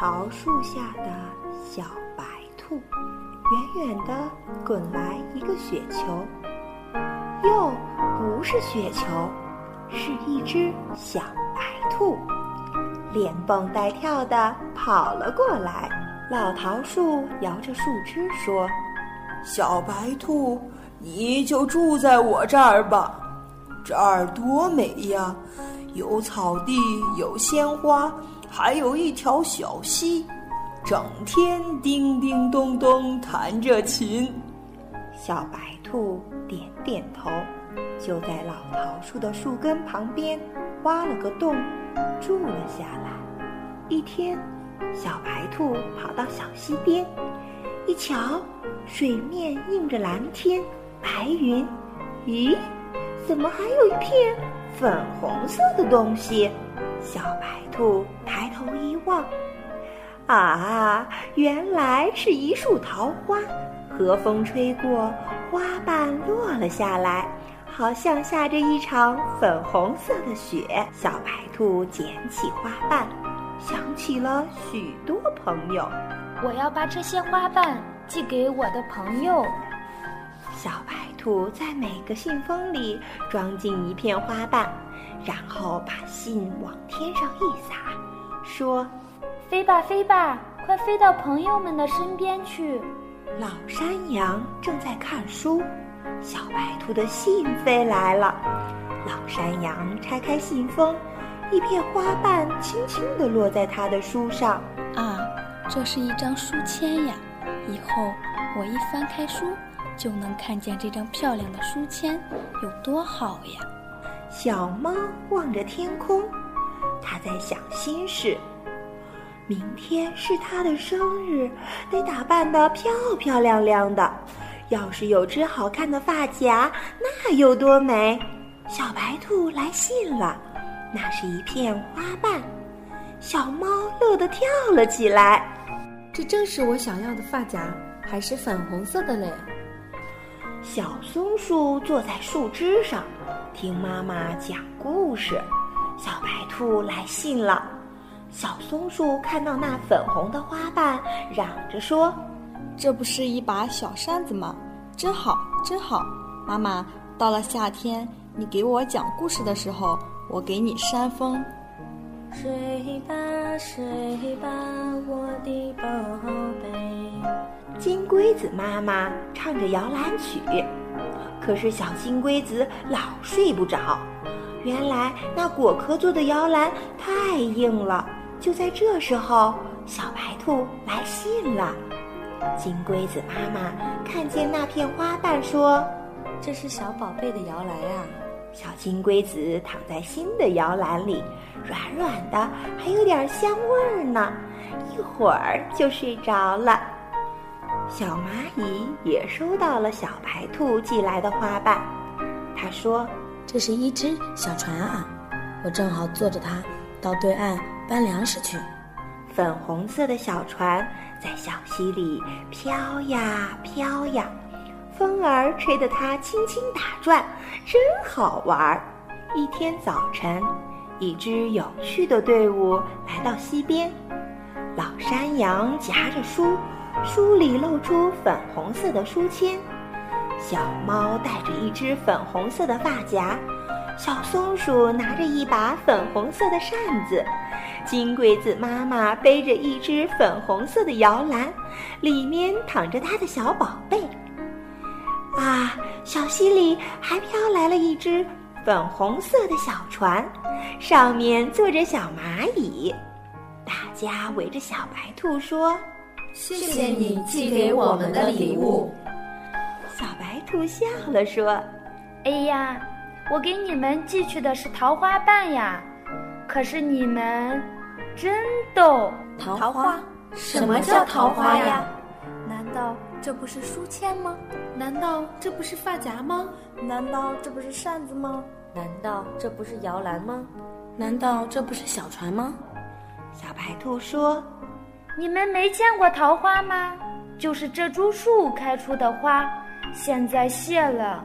桃树下的小白兔，远远的滚来一个雪球，又不是雪球，是一只小白兔，连蹦带跳的跑了过来。老桃树摇着树枝说：“小白兔，你就住在我这儿吧，这儿多美呀，有草地，有鲜花。”还有一条小溪，整天叮叮咚咚弹着琴。小白兔点点头，就在老桃树的树根旁边挖了个洞，住了下来。一天，小白兔跑到小溪边，一瞧，水面映着蓝天白云，咦，怎么还有一片粉红色的东西？小白兔抬头一望，啊，原来是一束桃花。和风吹过，花瓣落了下来，好像下着一场粉红色的雪。小白兔捡起花瓣，想起了许多朋友。我要把这些花瓣寄给我的朋友。小白兔在每个信封里装进一片花瓣。然后把信往天上一撒，说：“飞吧，飞吧，快飞到朋友们的身边去。”老山羊正在看书，小白兔的信飞来了。老山羊拆开信封，一片花瓣轻轻地落在他的书上。啊，这是一张书签呀！以后我一翻开书，就能看见这张漂亮的书签，有多好呀！小猫望着天空，它在想心事。明天是它的生日，得打扮得漂漂亮亮的。要是有只好看的发夹，那有多美！小白兔来信了，那是一片花瓣。小猫乐得跳了起来。这正是我想要的发夹，还是粉红色的嘞。小松鼠坐在树枝上。听妈妈讲故事，小白兔来信了。小松鼠看到那粉红的花瓣，嚷着说：“这不是一把小扇子吗？真好，真好！妈妈，到了夏天，你给我讲故事的时候，我给你扇风。”睡吧，睡吧，我的宝贝。金龟子妈妈唱着摇篮曲。可是小金龟子老睡不着，原来那果壳做的摇篮太硬了。就在这时候，小白兔来信了。金龟子妈妈看见那片花瓣，说：“这是小宝贝的摇篮啊。”小金龟子躺在新的摇篮里，软软的，还有点香味儿呢。一会儿就睡着了。小蚂蚁也收到了小白兔寄来的花瓣，他说：“这是一只小船啊，我正好坐着它到对岸搬粮食去。”粉红色的小船在小溪里飘呀飘呀，风儿吹得它轻轻打转，真好玩儿。一天早晨，一支有趣的队伍来到溪边，老山羊夹着书。书里露出粉红色的书签，小猫带着一只粉红色的发夹，小松鼠拿着一把粉红色的扇子，金龟子妈妈背着一只粉红色的摇篮，里面躺着它的小宝贝。啊，小溪里还飘来了一只粉红色的小船，上面坐着小蚂蚁，大家围着小白兔说。谢谢你寄给我们的礼物。小白兔笑了说：“哎呀，我给你们寄去的是桃花瓣呀！可是你们真逗。桃花？什么叫桃花呀？难道这不是书签吗？难道这不是发夹吗？难道这不是扇子吗？难道这不是摇篮吗？难道这不是小船吗？”小白兔说。你们没见过桃花吗？就是这株树开出的花，现在谢了。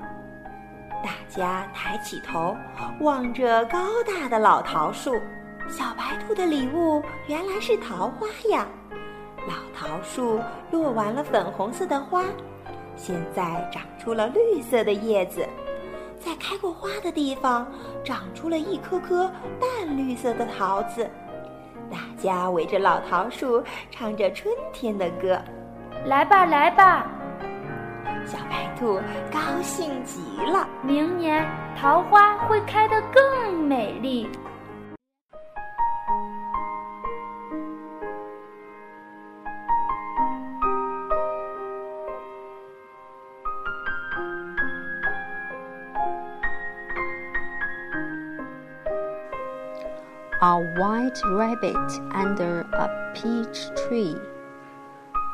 大家抬起头，望着高大的老桃树。小白兔的礼物原来是桃花呀！老桃树落完了粉红色的花，现在长出了绿色的叶子，在开过花的地方长出了一颗颗淡绿色的桃子。大家围着老桃树唱着春天的歌，来吧，来吧！小白兔高兴极了，明年桃花会开得更美丽。A white rabbit under a peach tree.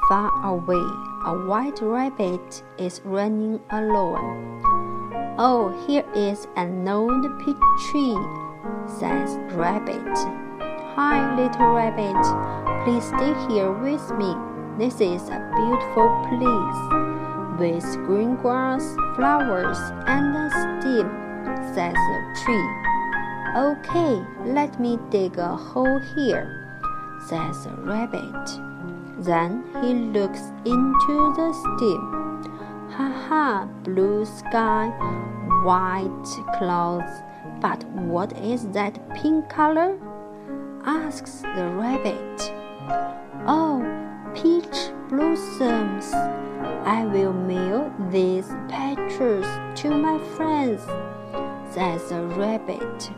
Far away, a white rabbit is running alone. Oh, here is an old peach tree, says rabbit. Hi, little rabbit, please stay here with me. This is a beautiful place with green grass, flowers, and a stem, says the tree. Okay, let me dig a hole here, says the rabbit. Then he looks into the stem. Ha ha, blue sky, white clouds. But what is that pink color? asks the rabbit. Oh, peach blossoms. I will mail these pictures to my friends, says the rabbit.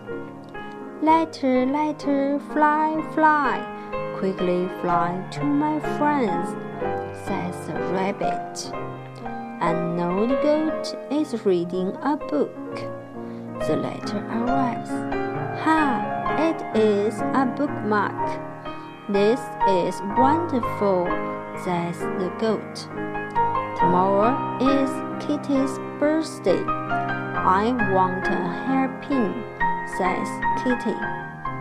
Letter, letter, fly, fly, quickly fly to my friends, says the rabbit. An old goat is reading a book. The letter arrives. Ha! It is a bookmark. This is wonderful, says the goat. Tomorrow is Kitty's birthday. I want a hairpin says Kitty.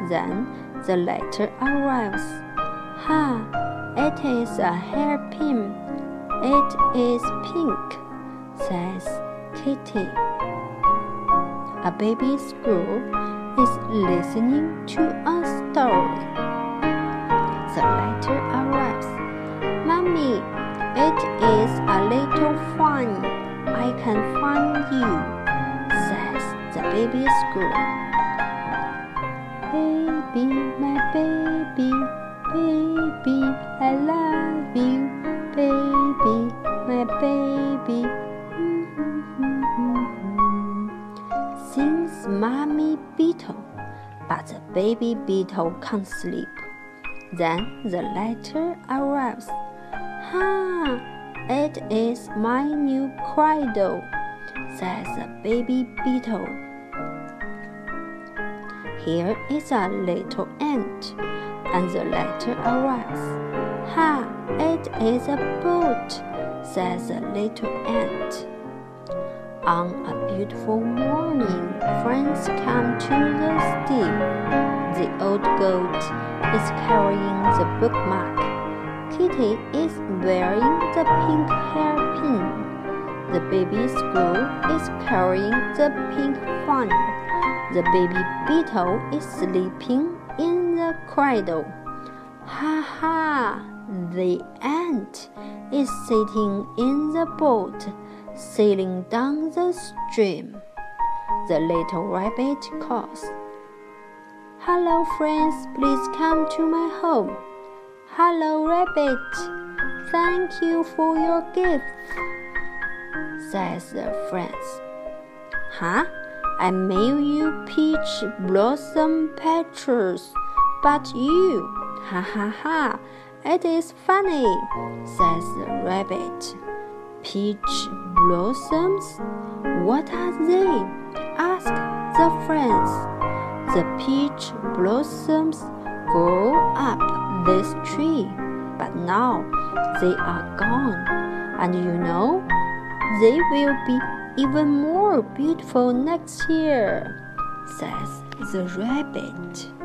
Then the letter arrives. Ha! It is a hairpin. It is pink, says Kitty. A baby squirrel is listening to a story. The letter arrives. Mommy, it is a little fun. I can find you, says the baby squirrel. Baby, my baby, baby, I love you, baby, my baby. Mm-hmm. Sings Mommy Beetle, but the baby beetle can't sleep. Then the letter arrives. Ha! It is my new cradle, says the baby beetle. Here is a little ant, and the letter arrives. Ha! It is a boat, says the little ant. On a beautiful morning, friends come to the steam. The old goat is carrying the bookmark. Kitty is wearing the pink hairpin. The baby squirrel is carrying the pink fan. The baby beetle is sleeping in the cradle. Ha ha! The ant is sitting in the boat, sailing down the stream. The little rabbit calls. Hello, friends, please come to my home. Hello, rabbit. Thank you for your gift, says the friends. Huh? I mail you peach blossom petals, but you, ha ha ha, it is funny, says the rabbit. Peach blossoms? What are they? ask the friends. The peach blossoms grow up this tree, but now they are gone, and you know, they will be even more beautiful next year, says the rabbit.